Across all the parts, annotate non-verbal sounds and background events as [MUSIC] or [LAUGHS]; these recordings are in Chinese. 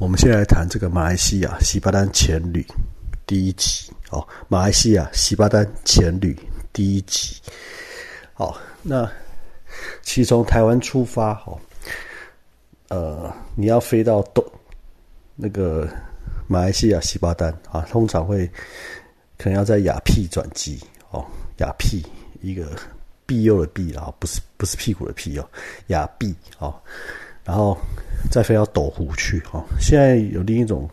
我们现在来谈这个马来西亚西巴丹前旅第一集哦，马来西亚西巴丹前旅第一集。好，那其实从台湾出发哦，呃，你要飞到东那个马来西亚西巴丹啊，通常会可能要在雅庇转机哦，雅庇一个庇佑的庇啊，不是不是屁股的屁哦，雅庇哦。然后再飞到斗湖去哦。现在有另一种，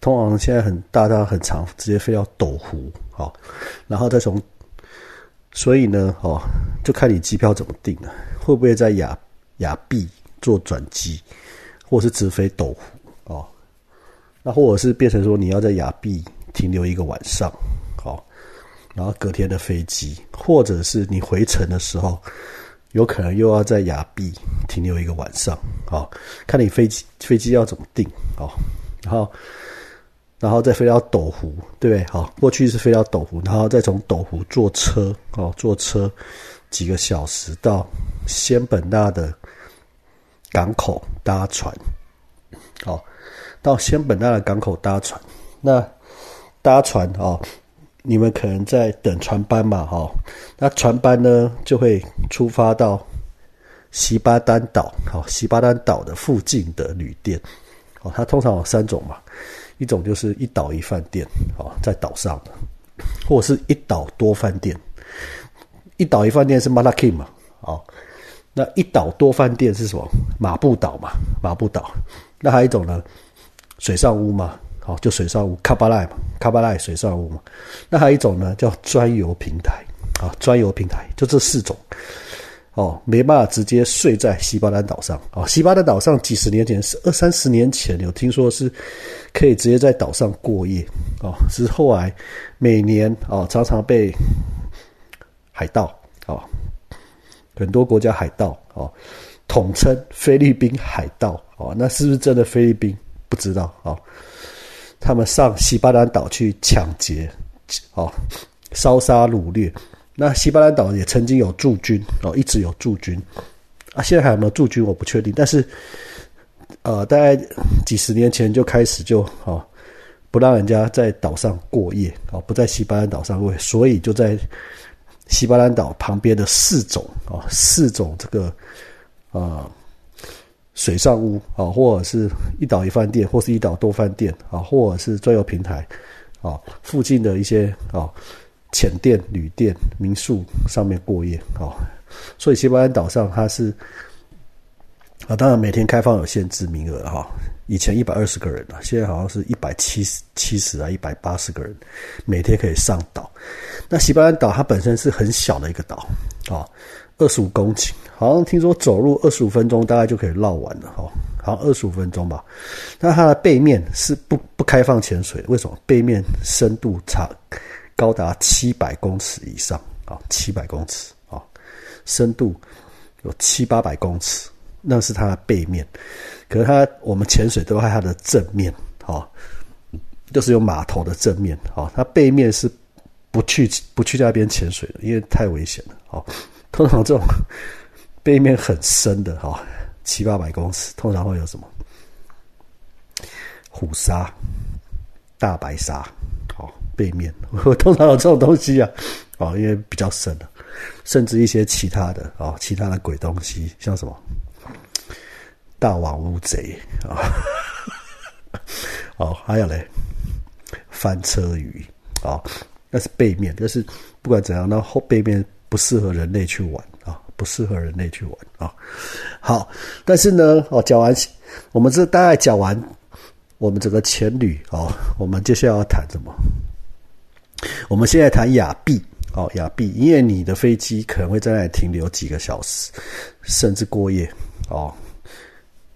通常现在很大大很长，直接飞到斗湖哦，然后再从，所以呢哦，就看你机票怎么订了，会不会在雅雅碧做转机，或是直飞斗湖哦，那或者是变成说你要在雅碧停留一个晚上，好，然后隔天的飞机，或者是你回程的时候。有可能又要在雅碧停留一个晚上，哦，看你飞机飞机要怎么定哦，然后，然后再飞到斗湖，对不对？好，过去是飞到斗湖，然后再从斗湖坐车哦，坐车几个小时到仙本那的港口搭船，好，到仙本那的港口搭船，那搭船哦。你们可能在等船班嘛，哈，那船班呢就会出发到西巴丹岛，好，西巴丹岛的附近的旅店，哦，它通常有三种嘛，一种就是一岛一饭店，哦，在岛上的，或者是一岛多饭店，一岛一饭店是 Malacca 嘛，哦，那一岛多饭店是什么？马布岛嘛，马布岛，那还有一种呢，水上屋嘛。哦，就水上屋卡巴赖嘛，卡巴赖水上屋嘛。那还有一种呢，叫专游平台啊，专游平台就这四种。哦，没办法直接睡在西巴丹岛上啊。西巴丹岛上几十年前是二三十年前有听说是可以直接在岛上过夜啊，是后来每年啊常常被海盗啊，很多国家海盗啊统称菲律宾海盗啊，那是不是真的菲律宾？不知道啊。他们上西巴兰岛去抢劫，哦，烧杀掳掠。那西巴兰岛也曾经有驻军哦，一直有驻军啊。现在还有没有驻军我不确定，但是呃，大概几十年前就开始就哦，不让人家在岛上过夜哦，不在西巴兰岛上过夜，所以就在西巴兰岛旁边的四种啊，四种这个啊。水上屋啊，或者是一岛一饭店，或是一岛多饭店啊，或者是专有平台啊，附近的一些啊浅店、旅店、民宿上面过夜哦。所以西班牙岛上它是啊，当然每天开放有限制名额哈。以前一百二十个人啊，现在好像是一百七十七十啊，一百八十个人每天可以上岛。那西班牙岛它本身是很小的一个岛啊。二十五公顷，好像听说走路二十五分钟大概就可以绕完了哈，好像二十五分钟吧。那它的背面是不不开放潜水，为什么？背面深度差高达七百公尺以上啊，七百公尺啊，深度有七八百公尺，那是它的背面。可是它我们潜水都在它的正面啊，就是有码头的正面啊，它背面是不去不去那边潜水的，因为太危险了啊。通常这种背面很深的哈，七八百公尺，通常会有什么虎鲨、大白鲨，好背面 [LAUGHS] 我，通常有这种东西啊，哦，因为比较深的，甚至一些其他的哦，其他的鬼东西，像什么大王乌贼啊，[LAUGHS] 哦，还有嘞翻车鱼啊，那是背面，但是不管怎样，那后背面。不适合人类去玩啊，不适合人类去玩啊。好，但是呢，哦，讲完，我们这大概讲完我们整个前旅哦，我们接下来要谈什么？我们现在谈亚庇哦，亚庇，因为你的飞机可能会在那里停留几个小时，甚至过夜哦。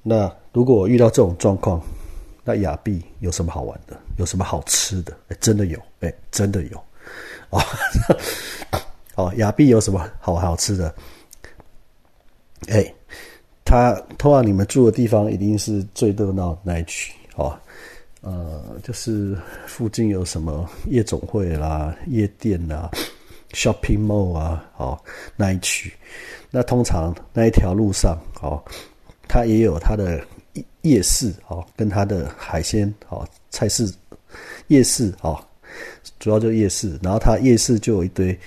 那如果遇到这种状况，那亚庇有什么好玩的？有什么好吃的？真的有，哎，真的有啊。哦，[LAUGHS] 亚庇有什么好好吃的？哎，它通常你们住的地方一定是最热闹那一区哦。呃，就是附近有什么夜总会啦、夜店啦、[COUGHS] shopping mall 啊，哦那一区。那通常那一条路上哦，它也有它的夜市哦，跟它的海鲜哦菜市夜市哦，主要就夜市，然后它夜市就有一堆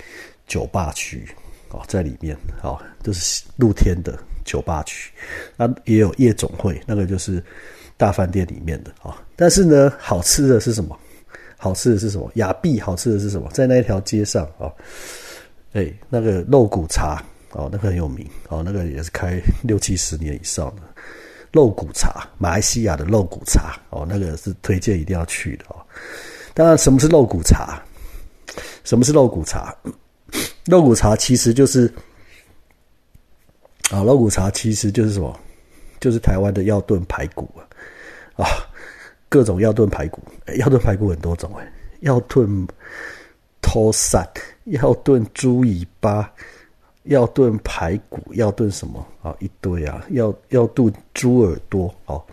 酒吧区哦在里面哦，都是露天的酒吧区，那也有夜总会，那个就是大饭店里面的啊。但是呢，好吃的是什么？好吃的是什么？雅碧好吃的是什么？在那一条街上啊，哎，那个肉骨茶哦，那个很有名哦，那个也是开六七十年以上的肉骨茶，马来西亚的肉骨茶哦，那个是推荐一定要去的哦。当然，什么是肉骨茶？什么是肉骨茶？[COUGHS] 肉骨茶其实就是啊，肉骨茶其实就是什么？就是台湾的药炖排骨啊，啊。各种要炖排骨，要炖排骨很多种哎，要炖头散，要炖猪尾巴，要炖排骨，要炖什么啊？一堆啊，要要炖猪耳朵哦，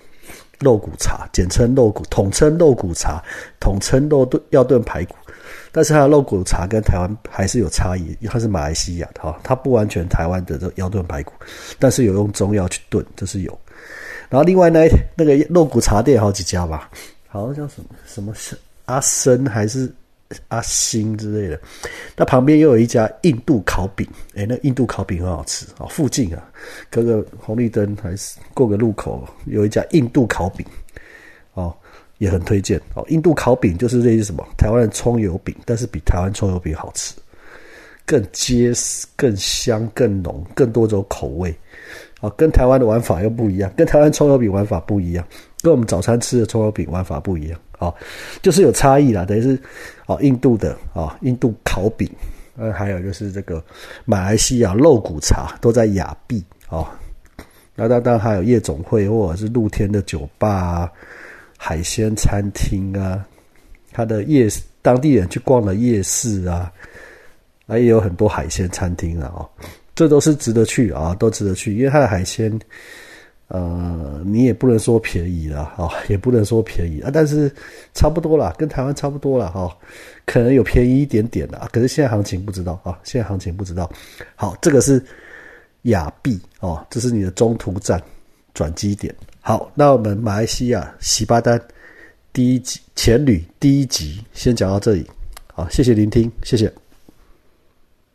肉骨茶，简称肉骨，统称肉骨茶，统称肉炖要炖排骨。但是它的肉骨茶跟台湾还是有差异，它是马来西亚的哈，它不完全台湾的这要炖排骨，但是有用中药去炖，这是有。然后另外呢那个肉骨茶店好几家吧，好像叫什么什么阿生还是阿星之类的。那旁边又有一家印度烤饼，哎，那印度烤饼很好吃啊。附近啊，隔个红绿灯还是过个路口，有一家印度烤饼，哦，也很推荐哦。印度烤饼就是类似什么台湾的葱油饼，但是比台湾葱油饼好吃，更结实、更香、更浓、更多种口味。啊，跟台湾的玩法又不一样，跟台湾葱油饼玩法不一样，跟我们早餐吃的葱油饼玩法不一样，哦，就是有差异啦。等于是，哦，印度的啊，印度烤饼，呃，还有就是这个马来西亚肉骨茶都在雅碧哦，那当当还有夜总会或者是露天的酒吧啊，海鲜餐厅啊，它的夜当地人去逛的夜市啊，啊，也有很多海鲜餐厅啊，哦。这都是值得去啊，都值得去，因为它的海鲜，呃，你也不能说便宜了啊，[LAUGHS] 也不能说便宜啊，但是差不多啦，跟台湾差不多了哈，可能有便宜一点点的，可是现在行情不知道啊，现在行情不知道。好，这个是亚币哦，这是你的中途站转机点。好，那我们马来西亚喜巴丹第一集前旅第一集先讲到这里，好，谢谢聆听，谢谢。